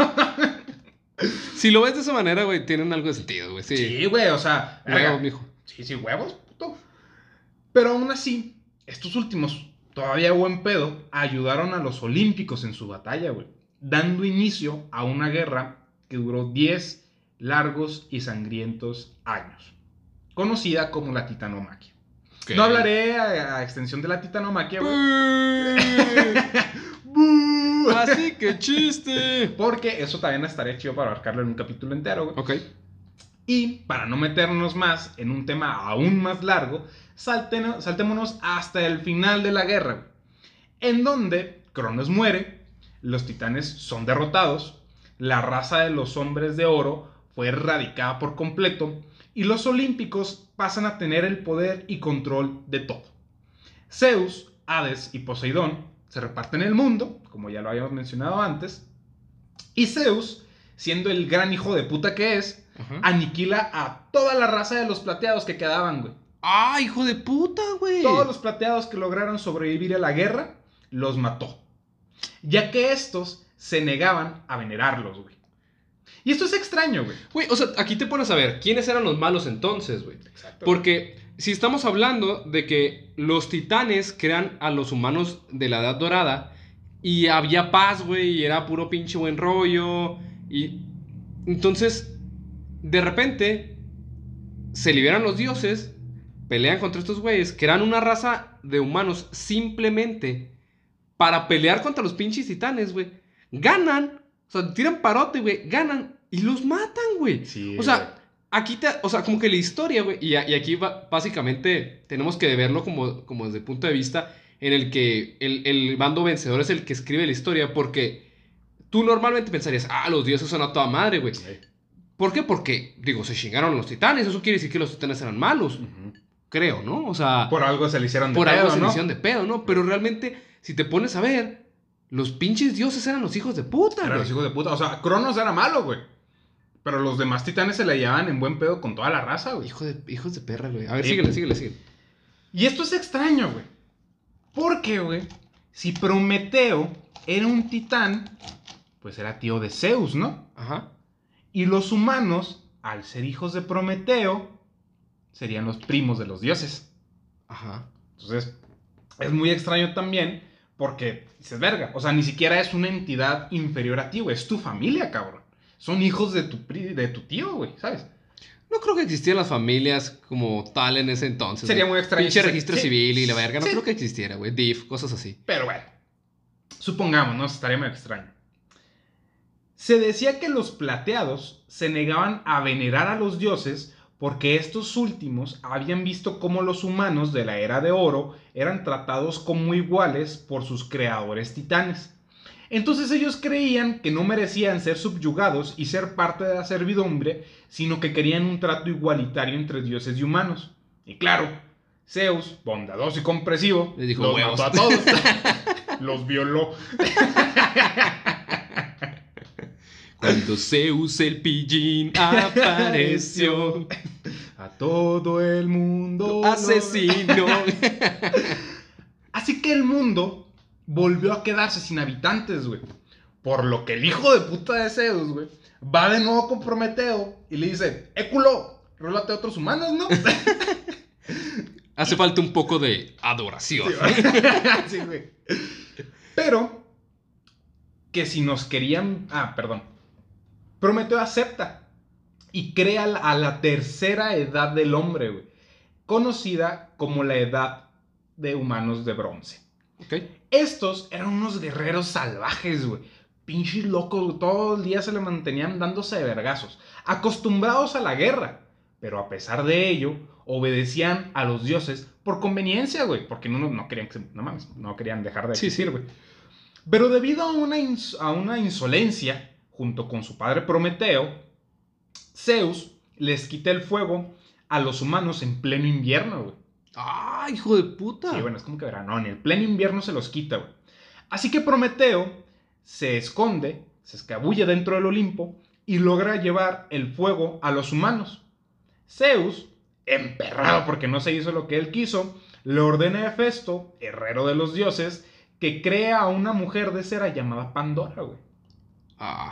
A: Si lo ves de esa manera, güey, tienen algo de sentido, güey. Sí.
B: Sí, güey, o sea.
A: Huevos, mijo.
B: Sí, sí, huevos, puto. Pero aún así, estos últimos, todavía buen pedo, ayudaron a los olímpicos en su batalla, güey. Dando inicio a una guerra que duró 10 largos y sangrientos años. Conocida como la titanomaquia. No hablaré a, a extensión de la titanomaquia.
A: Así que chiste.
B: Porque eso también estaría chido para abarcarlo en un capítulo entero, güey.
A: Ok.
B: Y para no meternos más en un tema aún más largo, saltémonos hasta el final de la guerra, en donde Cronos muere, los titanes son derrotados, la raza de los hombres de oro fue erradicada por completo y los olímpicos pasan a tener el poder y control de todo. Zeus, Hades y Poseidón se reparten el mundo, como ya lo habíamos mencionado antes, y Zeus, siendo el gran hijo de puta que es,
A: Ajá.
B: aniquila a toda la raza de los plateados que quedaban, güey.
A: ¡Ah, hijo de puta, güey!
B: Todos los plateados que lograron sobrevivir a la guerra, los mató. Ya que estos se negaban a venerarlos, güey. Y esto es extraño, güey.
A: Güey, o sea, aquí te pones a ver, ¿quiénes eran los malos entonces, güey?
B: Exacto.
A: Porque si estamos hablando de que los titanes crean a los humanos de la Edad Dorada y había paz, güey, y era puro pinche buen rollo, y entonces, de repente, se liberan los dioses, pelean contra estos güeyes, que eran una raza de humanos simplemente para pelear contra los pinches titanes, güey. Ganan, o sea, tiran parote, güey, ganan y los matan, güey.
B: Sí,
A: O sea, aquí te, o sea, como que la historia, güey, y, aquí va- básicamente tenemos que verlo como, como desde el punto de vista en el que el, el bando vencedor es el que escribe la historia, porque tú normalmente pensarías, ah, los dioses son a toda madre, güey. ¿Por qué? Porque, digo, se chingaron los titanes, eso quiere decir que los titanes eran malos, creo, ¿no? O sea,
B: Por algo se le hicieron de
A: por algo
B: pedo,
A: se
B: ¿no?
A: le hicieron de pedo, ¿no? Pero realmente, si te pones a ver, los pinches dioses eran los hijos de puta,
B: Eran los hijos de puta. O sea, Cronos era malo, güey. Pero los demás titanes se le llevaban en buen pedo con toda la raza, güey.
A: Hijo de, hijos de perra, güey. A ver,
B: Sí.
A: síguele, síguele, síguele.
B: Y esto es extraño, güey. Porque, güey, si Prometeo era un titán, pues era tío de Zeus, ¿no?
A: Ajá.
B: Y los humanos, al ser hijos de Prometeo, serían los primos de los dioses.
A: Ajá.
B: Entonces, es muy extraño también porque dices, verga, o sea, ni siquiera es una entidad inferior a ti, güey, es tu familia, cabrón. Son hijos de tu, de tu tío, güey, ¿sabes?
A: No creo que existieran las familias como tal en ese entonces.
B: Sería
A: güey.
B: muy extraño.
A: Pinche registro
B: sí,
A: civil y la verga. No
B: sí.
A: creo que existiera, güey. DIF, cosas así.
B: Pero bueno, supongamos, ¿no? Estaría muy extraño. Se decía que los plateados se negaban a venerar a los dioses porque estos últimos habían visto cómo los humanos de la era de oro eran tratados como iguales por sus creadores titanes. Entonces ellos creían que no merecían ser subyugados y ser parte de la servidumbre, sino que querían un trato igualitario entre dioses y humanos. Y claro, Zeus, bondadoso y comprensivo,
A: Les dijo,
B: los
A: "Huevos".
B: mató a todos. los violó.
A: Cuando Zeus el pillín apareció.
B: A todo el mundo.
A: Asesino.
B: Así que el mundo volvió a quedarse sin habitantes, güey. Por lo que el hijo de puta de Zeus, güey, va de nuevo con Prometeo y le dice, Éculo, rólate a otros humanos, ¿no?
A: Hace falta un poco de adoración.
B: Sí, güey. Pero que si nos querían... Ah, perdón. Prometeo acepta y crea a la tercera edad del hombre, güey. Conocida como la edad de humanos de bronce.
A: Ok.
B: Estos eran unos guerreros salvajes, güey. Pinches locos, todo el día se le mantenían dándose de vergazos. Acostumbrados a la guerra. Pero a pesar de ello, obedecían a los dioses por conveniencia, güey. Porque no, no querían que se- no mames, no querían dejar de
A: Sí,
B: existir, güey. Pero debido a una, ins- a una insolencia, junto con su padre Prometeo, Zeus les quita el fuego a los humanos en pleno invierno, güey.
A: ¡Ah, hijo de puta!
B: Sí, bueno, es como que verano. En el pleno invierno se los quita, güey. Así que Prometeo se esconde, se escabulle dentro del Olimpo y logra llevar el fuego a los humanos. Zeus, emperrado porque no se hizo lo que él quiso, le ordena a Hefesto, herrero de los dioses, que crea a una mujer de cera llamada Pandora, güey.
A: Ah,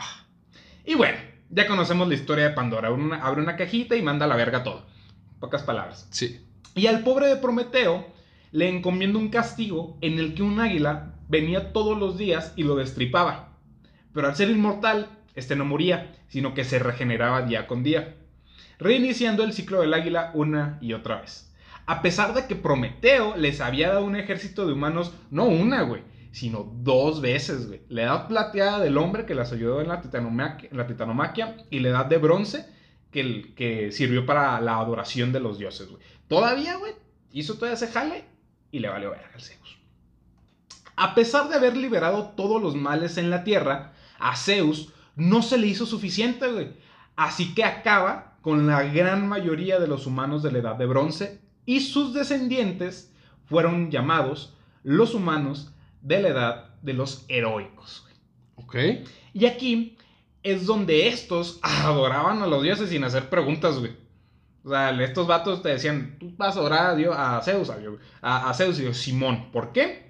B: Y bueno, ya conocemos la historia de Pandora. Una- abre una cajita y manda a la verga todo. Pocas palabras.
A: sí.
B: Y al pobre de Prometeo le encomienda un castigo en el que un águila venía todos los días y lo destripaba. Pero al ser inmortal, este no moría, sino que se regeneraba día con día, reiniciando el ciclo del águila una y otra vez. A pesar de que Prometeo les había dado un ejército de humanos, no una, güey, sino dos veces, güey. La edad plateada del hombre que las ayudó en la, titanomaquia, y la edad de bronce que, que sirvió para la adoración de los dioses, güey. Todavía, güey, hizo todo ese jale y le valió verga al Zeus. A pesar de haber liberado todos los males en la tierra, a Zeus no se le hizo suficiente, güey. Así que acaba con la gran mayoría de los humanos de la edad de bronce y sus descendientes fueron llamados los humanos de la edad de los heroicos.
A: Ok.
B: Y aquí es donde estos adoraban a los dioses sin hacer preguntas, güey. O sea, estos vatos te decían, tú vas a adorar a, Dios, a Zeus, a, a- a Zeus. Y yo, Simón, ¿por qué?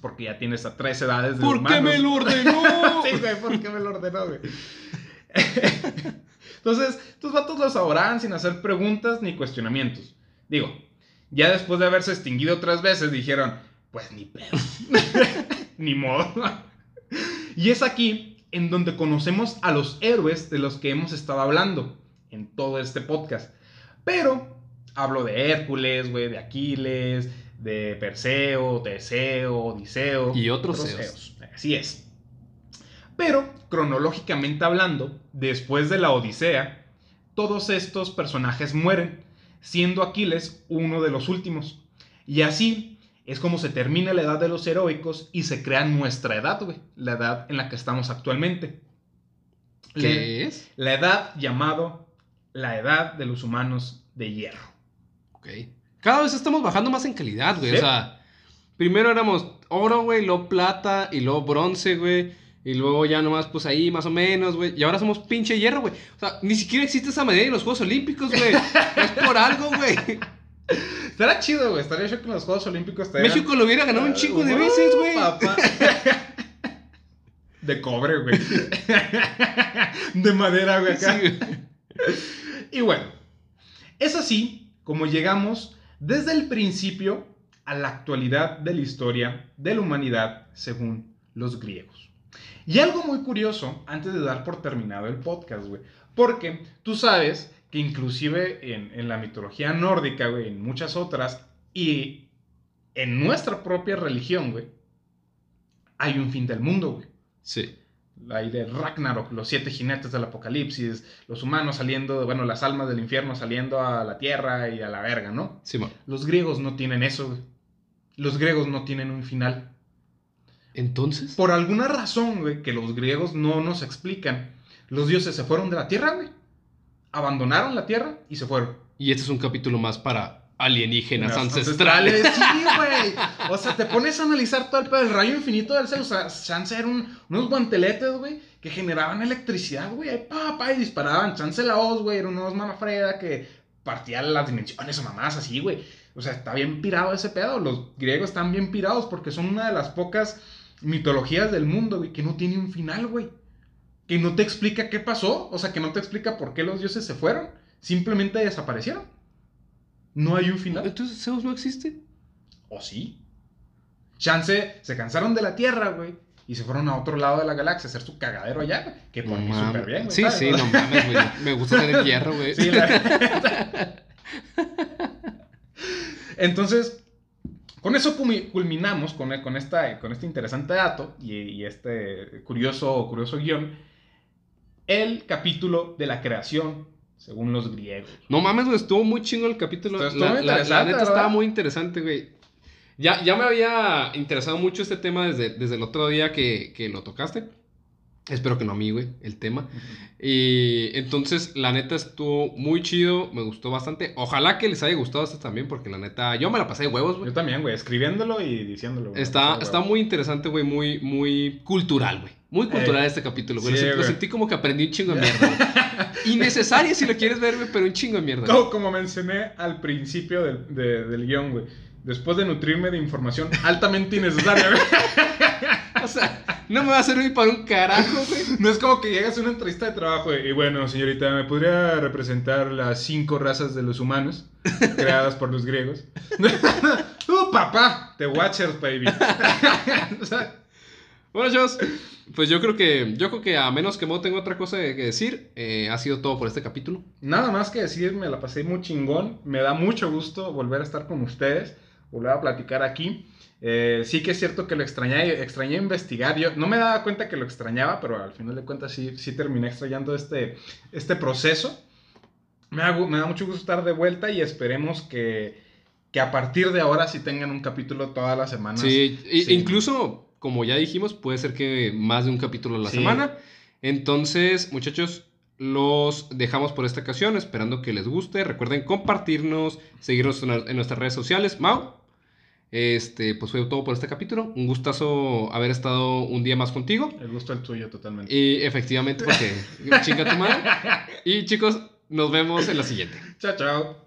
B: Porque ya tienes a tres edades de
A: ¿Por qué me lo ordenó?
B: sí, güey, ¿por qué me lo ordenó, güey? Entonces, estos vatos los adoraban sin hacer preguntas ni cuestionamientos. Digo, ya después de haberse extinguido tres veces, dijeron, pues ni pedo. ni modo. y es aquí en donde conocemos a los héroes de los que hemos estado hablando en todo este podcast. Pero hablo de Hércules, güey, de Aquiles, de Perseo, Teseo, Odiseo.
A: Y otros. Zeus.
B: Así es. Pero, cronológicamente hablando, después de la Odisea, todos estos personajes mueren, siendo Aquiles uno de los últimos. Y así es como se termina la edad de los heroicos y se crea nuestra edad, güey, la edad en la que estamos actualmente.
A: ¿Qué es?
B: La edad llamado la edad de los humanos de hierro.
A: Ok. Cada vez estamos bajando más en calidad, güey.
B: Sí.
A: O sea, primero éramos oro, güey, luego plata y luego bronce, güey. Y luego ya nomás, pues ahí más o menos, güey. Y ahora somos pinche hierro, güey. O sea, ni siquiera existe esa medida en los Juegos Olímpicos, güey. es por algo, güey.
B: Estaría chido, güey. Estaría chido que los Juegos Olímpicos te
A: México lo hubiera ganado un chingo de
B: Uh,
A: veces, güey.
B: papá. De cobre, güey. De madera, güey, acá.
A: Sí, güey.
B: Y bueno, es así como llegamos desde el principio a la actualidad de la historia de la humanidad según los griegos. Y algo muy curioso antes de dar por terminado el podcast, güey. Porque tú sabes que inclusive en, en la mitología nórdica, güey, en muchas otras, y en nuestra propia religión, güey, hay un fin del mundo, güey.
A: Sí.
B: Hay de Ragnarok, los siete jinetes del apocalipsis, los humanos saliendo, bueno, las almas del infierno saliendo a la tierra y a la verga, ¿no?
A: Simón.
B: Los griegos no tienen eso, güey. Los griegos no tienen un final.
A: Entonces.
B: Por alguna razón, güey, que los griegos no nos explican, los dioses se fueron de la tierra, güey. Abandonaron la tierra y se fueron.
A: Y este es un capítulo más para alienígenas
B: Las
A: ancestrales.
B: Sí, güey. O sea, te pones a analizar todo el pedo del rayo infinito del Zeus. O sea, chance eran un- unos guanteletes, güey, que generaban electricidad, güey. Ahí, pa, pa, y disparaban. Chance la hoz, güey, era unos mamafreda que partían las dimensiones o mamás así, güey. O sea, está bien pirado ese pedo. Los griegos están bien pirados porque son una de las pocas mitologías del mundo, güey, que no tiene un final, güey. Que no te explica qué pasó. O sea, que no te explica por qué los dioses se fueron. Simplemente desaparecieron. No hay un final.
A: Entonces Zeus no existe.
B: ¿O sí? Chance se cansaron de la tierra, güey. y se fueron a otro lado de la galaxia a hacer su cagadero allá, que por mí súper bien, güey.
A: Sí,
B: ¿sabes?
A: sí, no mames, güey. Me gusta el hierro, güey.
B: Sí, la- Entonces, con eso culminamos con, con, esta, con este interesante dato y, y este curioso, curioso guion, el capítulo de la creación según los griegos.
A: No mames, güey, estuvo muy chingo el capítulo.
B: Estuvo
A: la, neta
B: ¿verdad?
A: estaba muy interesante, güey. Ya, ya me había interesado mucho este tema desde, desde el otro día que, que lo tocaste. Espero que no a mí, güey, el tema. Y entonces, la neta estuvo muy chido, me gustó bastante. Ojalá que les haya gustado este también, porque la neta, yo me la pasé de huevos, güey.
B: Yo también, güey, escribiéndolo y diciéndolo. güey.
A: Está, está muy interesante, güey, muy, muy cultural, güey. Muy cultural este capítulo, güey.
B: sí,
A: lo, sentí como que aprendí un chingo de mierda. Innecesaria si lo quieres ver, güey, pero un chingo de mierda.
B: Como, como mencioné al principio del, de- del guion, güey. Después de nutrirme de información altamente innecesaria, güey.
A: O sea, no me va a servir para un carajo, güey.
B: No es como que llegas a una entrevista de trabajo y, y bueno, señorita, ¿me podría representar las cinco razas de los humanos creadas por los griegos? ¡Uh, papá! The Watchers, baby. O sea,
A: Bueno, chavos, pues yo creo que, yo creo que a menos que Mo tenga otra cosa que decir, eh, ha sido todo por este capítulo.
B: nada más que decir, me la pasé muy chingón. Me da mucho gusto volver a estar con ustedes, volver a platicar aquí. Eh, sí que es cierto que lo extrañé, extrañé investigar. Yo no me daba cuenta que lo extrañaba, pero al final de cuentas sí, sí terminé extrañando este, este proceso. Me da, me da mucho gusto estar de vuelta y esperemos que, que a partir de ahora sí tengan un capítulo todas las semanas. Sí.
A: incluso, como ya dijimos, puede ser que más de un capítulo a la
B: Sí.
A: semana. Entonces, muchachos, los dejamos por esta ocasión, esperando que les guste. Recuerden compartirnos, seguirnos en, en nuestras redes sociales. Mau, este, pues fue todo por este capítulo. Un gustazo haber estado un día más contigo.
B: El gusto es tuyo totalmente.
A: Y efectivamente, porque chinga tu madre. Y chicos, nos vemos en la siguiente.
B: Chao, chao.